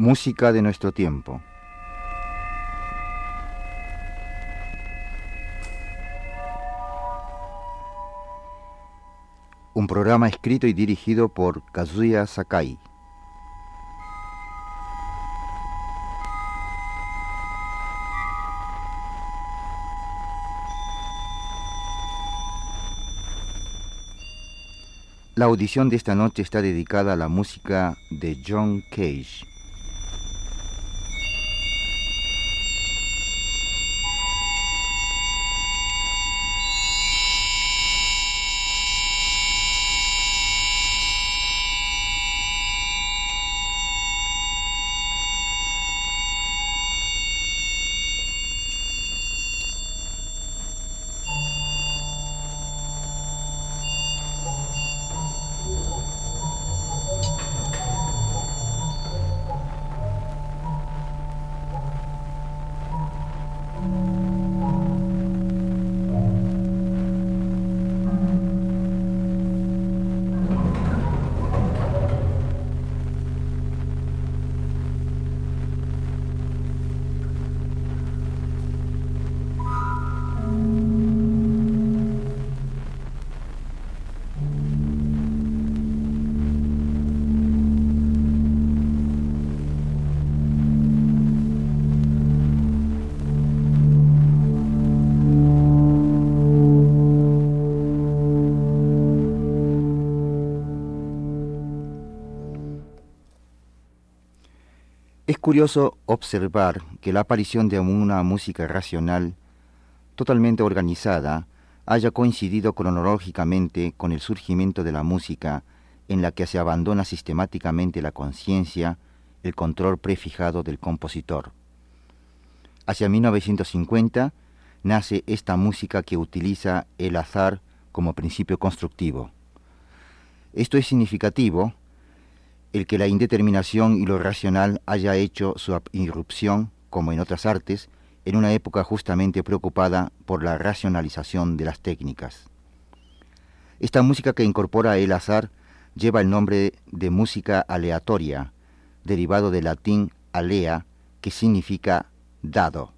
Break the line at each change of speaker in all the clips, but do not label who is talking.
Música de nuestro tiempo. Un programa escrito y dirigido por Kazuya Sakai. La audición de esta noche está dedicada a la música de John Cage. Curioso observar que la aparición de una música racional totalmente organizada haya coincidido cronológicamente con el surgimiento de la música en la que se abandona sistemáticamente la conciencia, el control prefijado del compositor. Hacia 1950 nace esta música que utiliza el azar como principio constructivo. Esto es significativo el que la indeterminación y lo racional haya hecho su irrupción, como en otras artes, en una época justamente preocupada por la racionalización de las técnicas. Esta música que incorpora el azar lleva el nombre de música aleatoria, derivado del latín alea, que significa dado.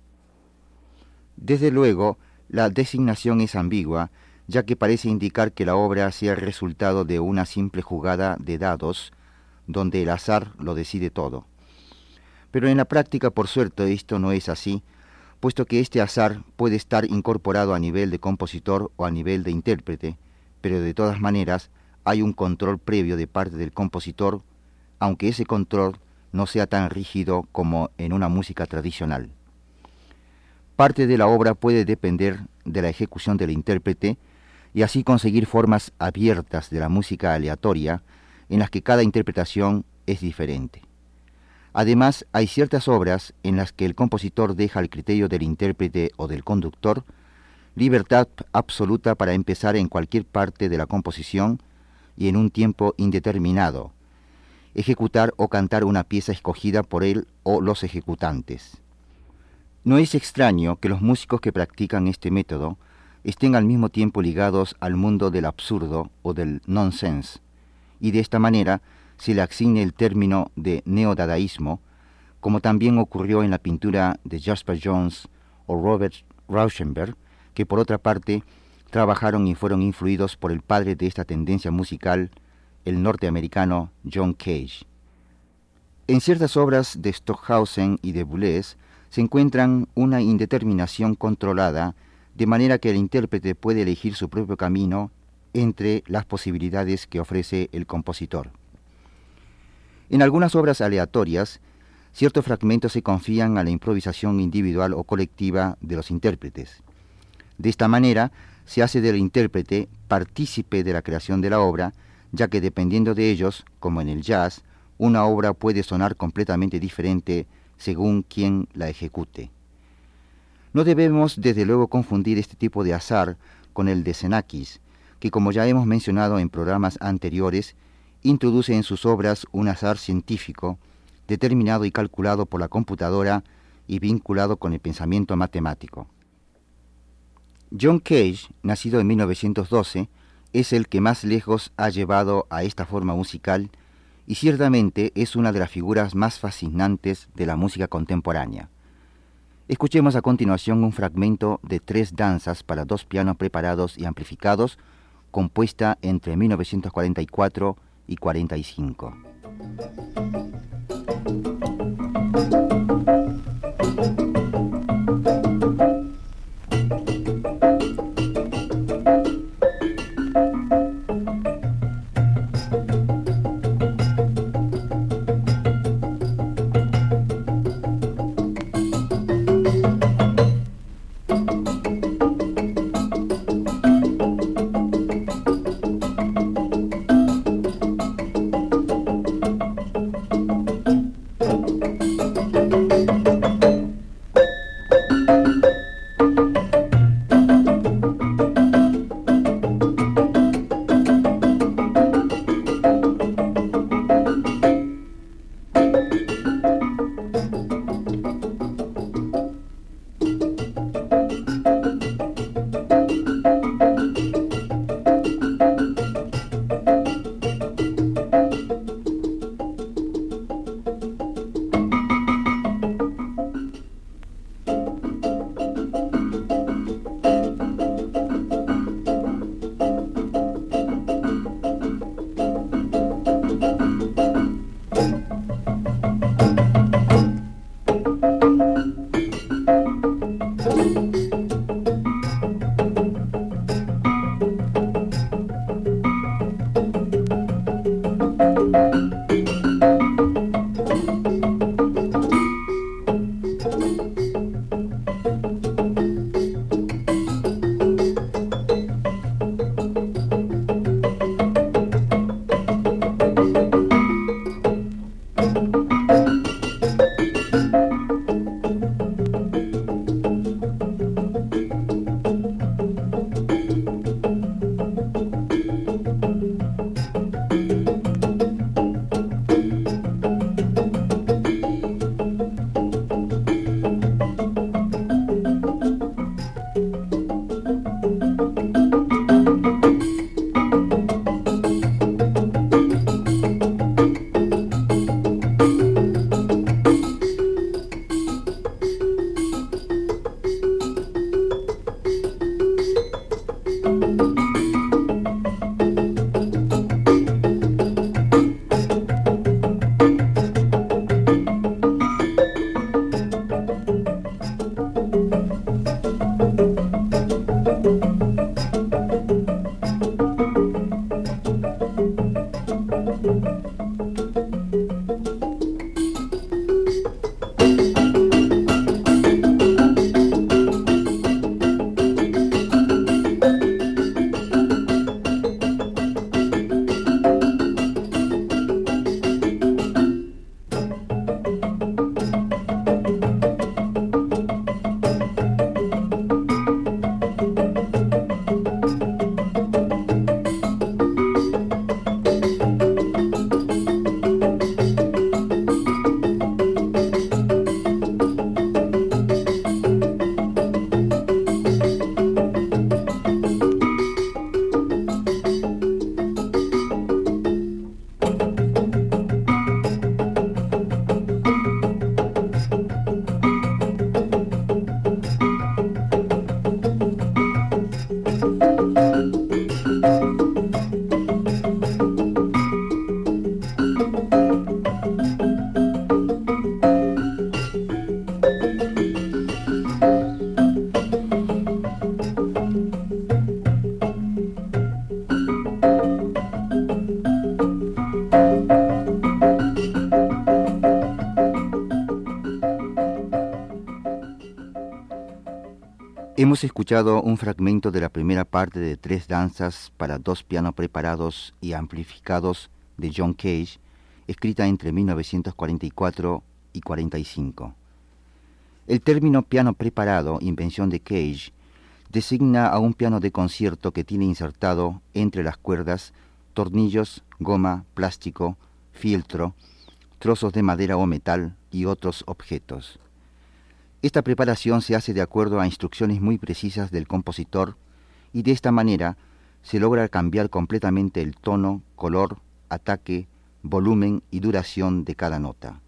Desde luego, la designación es ambigua, ya que parece indicar que la obra sea resultado de una simple jugada de dados, donde el azar lo decide todo. Pero en la práctica, por suerte, esto no es así, puesto que este azar puede estar incorporado a nivel de compositor o a nivel de intérprete, pero de todas maneras hay un control previo de parte del compositor, aunque ese control no sea tan rígido como en una música tradicional. Parte de la obra puede depender de la ejecución del intérprete y así conseguir formas abiertas de la música aleatoria, en las que cada interpretación es diferente. Además, hay ciertas obras en las que el compositor deja al criterio del intérprete o del conductor libertad absoluta para empezar en cualquier parte de la composición y en un tiempo indeterminado, ejecutar o cantar una pieza escogida por él o los ejecutantes. No es extraño que los músicos que practican este método estén al mismo tiempo ligados al mundo del absurdo o del nonsense, y de esta manera se le asigne el término de neodadaísmo, como también ocurrió en la pintura de Jasper Jones o Robert Rauschenberg, que por otra parte trabajaron y fueron influidos por el padre de esta tendencia musical, el norteamericano John Cage. En ciertas obras de Stockhausen y de Boulez se encuentran una indeterminación controlada, de manera que el intérprete puede elegir su propio camino entre las posibilidades que ofrece el compositor. En algunas obras aleatorias, ciertos fragmentos se confían a la improvisación individual o colectiva de los intérpretes. De esta manera, se hace del intérprete partícipe de la creación de la obra, ya que dependiendo de ellos, como en el jazz, una obra puede sonar completamente diferente según quien la ejecute. No debemos desde luego confundir este tipo de azar con el de Xenakis, que como ya hemos mencionado en programas anteriores, introduce en sus obras un azar científico, determinado y calculado por la computadora y vinculado con el pensamiento matemático. John Cage, nacido en 1912, es el que más lejos ha llevado a esta forma musical y ciertamente es una de las figuras más fascinantes de la música contemporánea. Escuchemos a continuación un fragmento de tres danzas para dos pianos preparados y amplificados, compuesta entre 1944 y 45. Escuchado un fragmento de la primera parte de tres danzas para dos pianos preparados y amplificados de John Cage, escrita entre 1944 y 45. El término piano preparado, invención de Cage, designa a un piano de concierto que tiene insertado entre las cuerdas tornillos, goma, plástico, fieltro, trozos de madera o metal y otros objetos. Esta preparación se hace de acuerdo a instrucciones muy precisas del compositor y de esta manera se logra cambiar completamente el tono, color, ataque, volumen y duración de cada nota.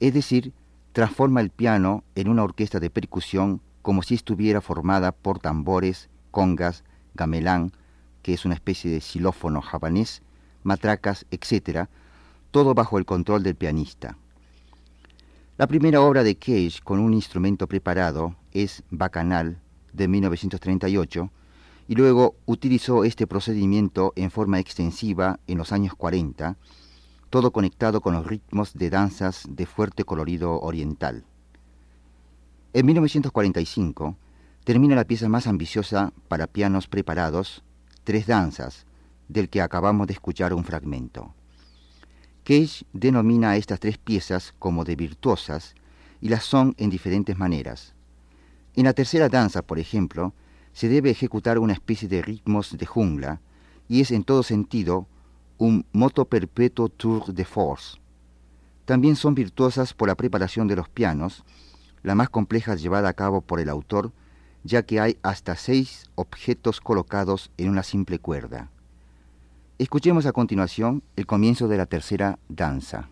Es decir, transforma el piano en una orquesta de percusión como si estuviera formada por tambores, congas, gamelán, que es una especie de xilófono javanés, matracas, etc., todo bajo el control del pianista. La primera obra de Cage con un instrumento preparado es Bacanal, de 1938, y luego utilizó este procedimiento en forma extensiva en los años 40, todo conectado con los ritmos de danzas de fuerte colorido oriental. En 1945 termina la pieza más ambiciosa para pianos preparados, Tres Danzas, del que acabamos de escuchar un fragmento. Cage denomina a estas tres piezas como de virtuosas y las son en diferentes maneras. En la tercera danza, por ejemplo, se debe ejecutar una especie de ritmos de jungla y es en todo sentido un moto perpetuo tour de force. También son virtuosas por la preparación de los pianos, la más compleja llevada a cabo por el autor, ya que hay hasta seis objetos colocados en una simple cuerda. Escuchemos a continuación el comienzo de la tercera danza.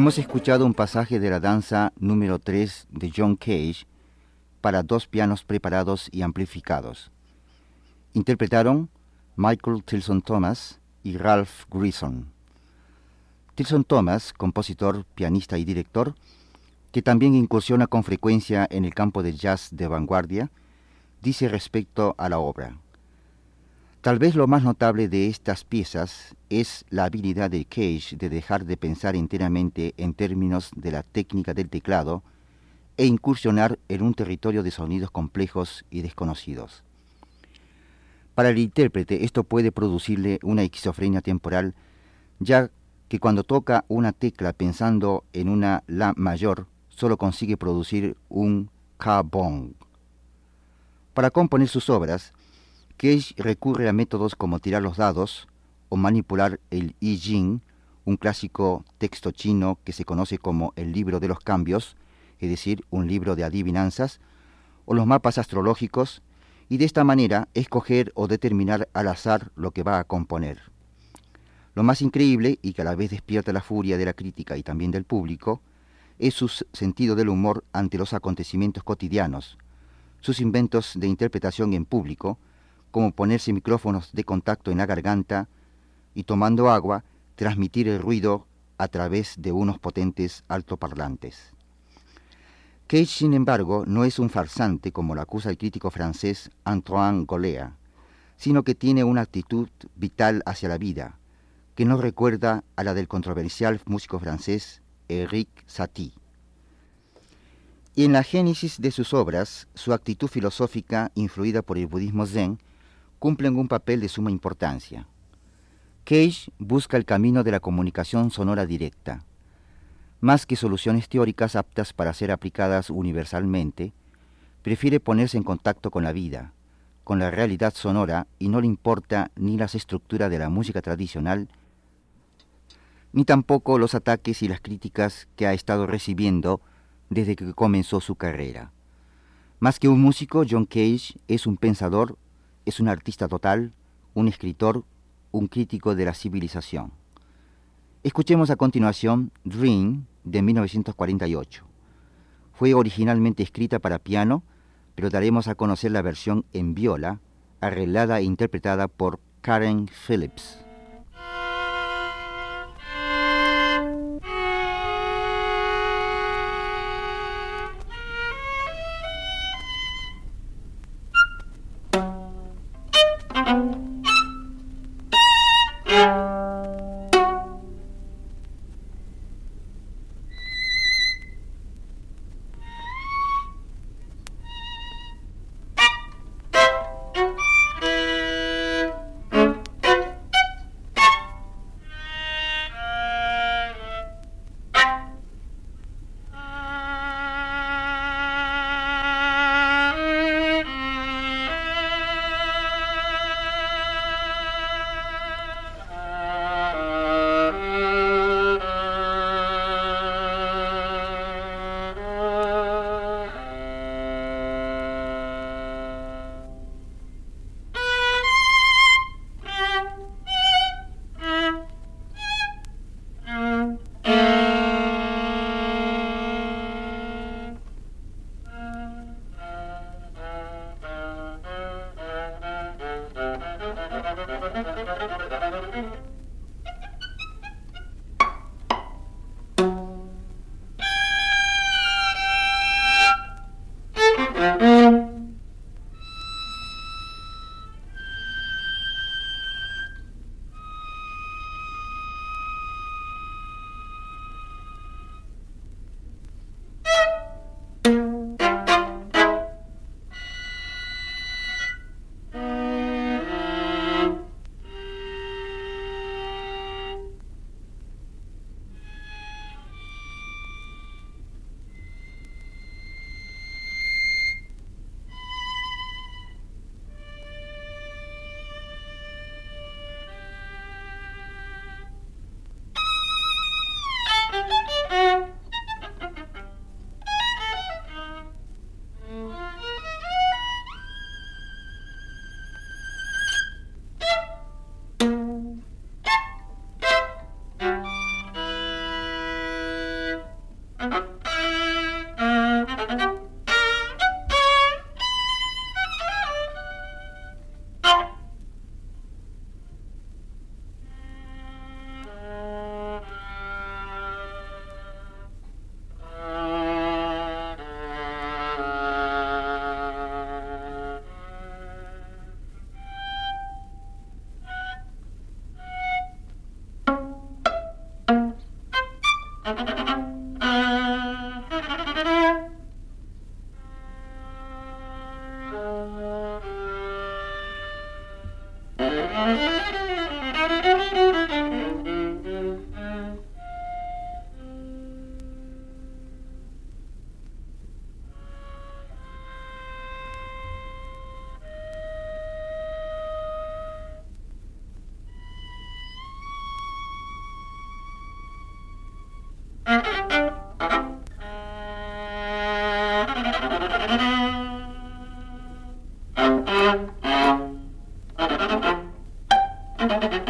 Hemos escuchado un pasaje de la danza número 3 de John Cage para dos pianos preparados y amplificados. Interpretaron Michael Tilson Thomas y Ralph Grison. Tilson Thomas, compositor, pianista y director, que también incursiona con frecuencia en el campo del jazz de vanguardia, dice respecto a la obra. Tal vez lo más notable de estas piezas es la habilidad de Cage de dejar de pensar enteramente en términos de la técnica del teclado e incursionar en un territorio de sonidos complejos y desconocidos. Para el intérprete esto puede producirle una esquizofrenia temporal, ya que cuando toca una tecla pensando en una La mayor, solo consigue producir un Ka-bong. Para componer sus obras, Cage recurre a métodos como tirar los dados o manipular el I Ching, un clásico texto chino que se conoce como el libro de los cambios, es decir, un libro de adivinanzas, o los mapas astrológicos, y de esta manera escoger o determinar al azar lo que va a componer. Lo más increíble, y que a la vez despierta la furia de la crítica y también del público, es su sentido del humor ante los acontecimientos cotidianos, sus inventos de interpretación en público, como ponerse micrófonos de contacto en la garganta y tomando agua, transmitir el ruido a través de unos potentes altoparlantes. Cage, sin embargo, no es un farsante como lo acusa el crítico francés Antoine Golea, sino que tiene una actitud vital hacia la vida, que no recuerda a la del controversial músico francés Eric Satie. Y en la génesis de sus obras, su actitud filosófica, influida por el budismo zen, cumplen un papel de suma importancia. Cage busca el camino de la comunicación sonora directa. Más que soluciones teóricas aptas para ser aplicadas universalmente, prefiere ponerse en contacto con la vida, con la realidad sonora y no le importa ni las estructuras de la música tradicional, ni tampoco los ataques y las críticas que ha estado recibiendo desde que comenzó su carrera. Más que un músico, John Cage es un pensador es un artista total, un escritor, un crítico de la civilización. Escuchemos a continuación Dream de 1948. Fue originalmente escrita para piano, pero daremos a conocer la versión en viola, arreglada e interpretada por Karen Phillips. thank you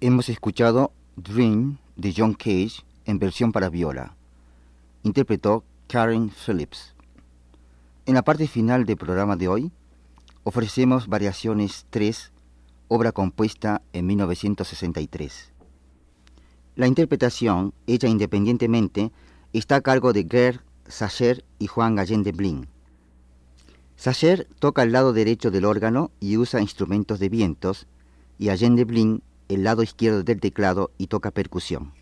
Hemos escuchado Dream de John Cage en versión para viola. Interpretó Karen Phillips. En la parte final del programa de hoy, ofrecemos Variaciones 3, obra compuesta en 1963. La interpretación, hecha independientemente, está a cargo de Gerd Sacher y Juan Gallén de Blin. Sacher toca el lado derecho del órgano y usa instrumentos de vientos, y Allende Blin el lado izquierdo del teclado y toca percusión.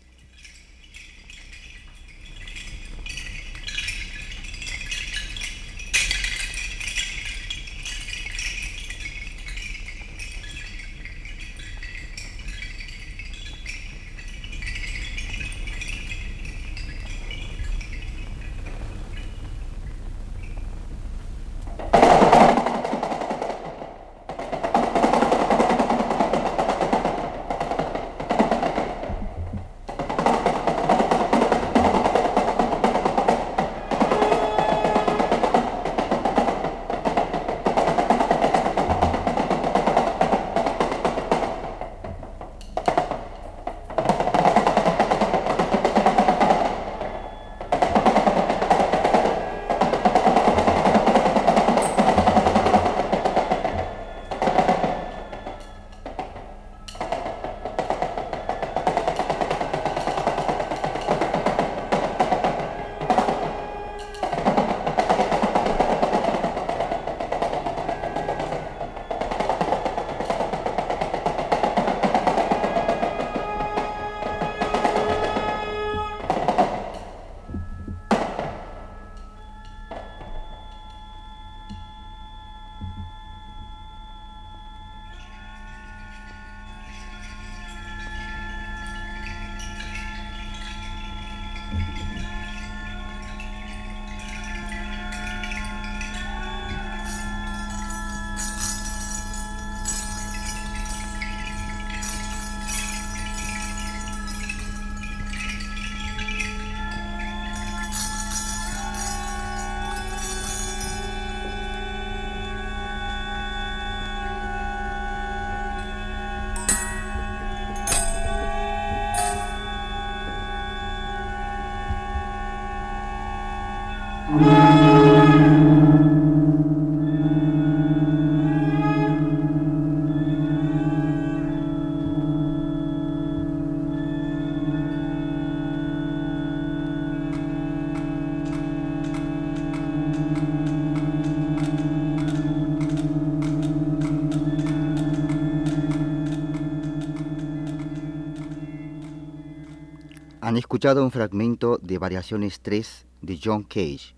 Han escuchado un fragmento de Variaciones 3 de John Cage.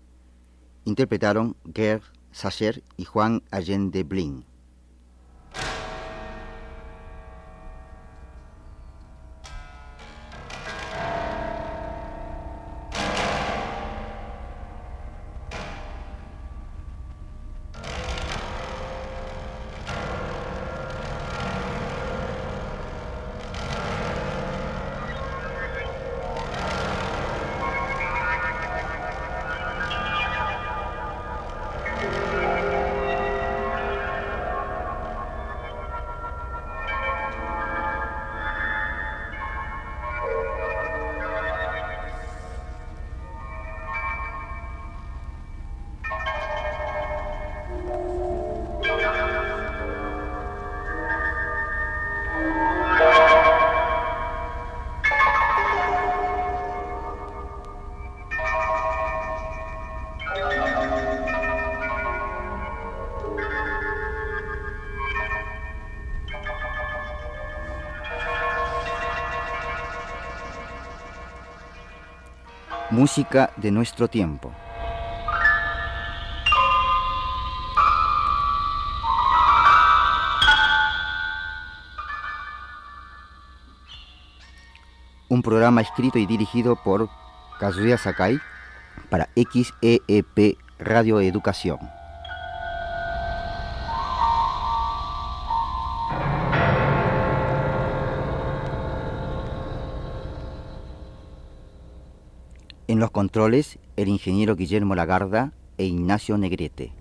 Interpretaron Gerd Sacher y Juan Allende Blin. Música de nuestro tiempo. Un programa escrito y dirigido por Kazuya Sakai para XEEP Radio Educación. Controles, el ingeniero Guillermo Lagarda e Ignacio Negrete.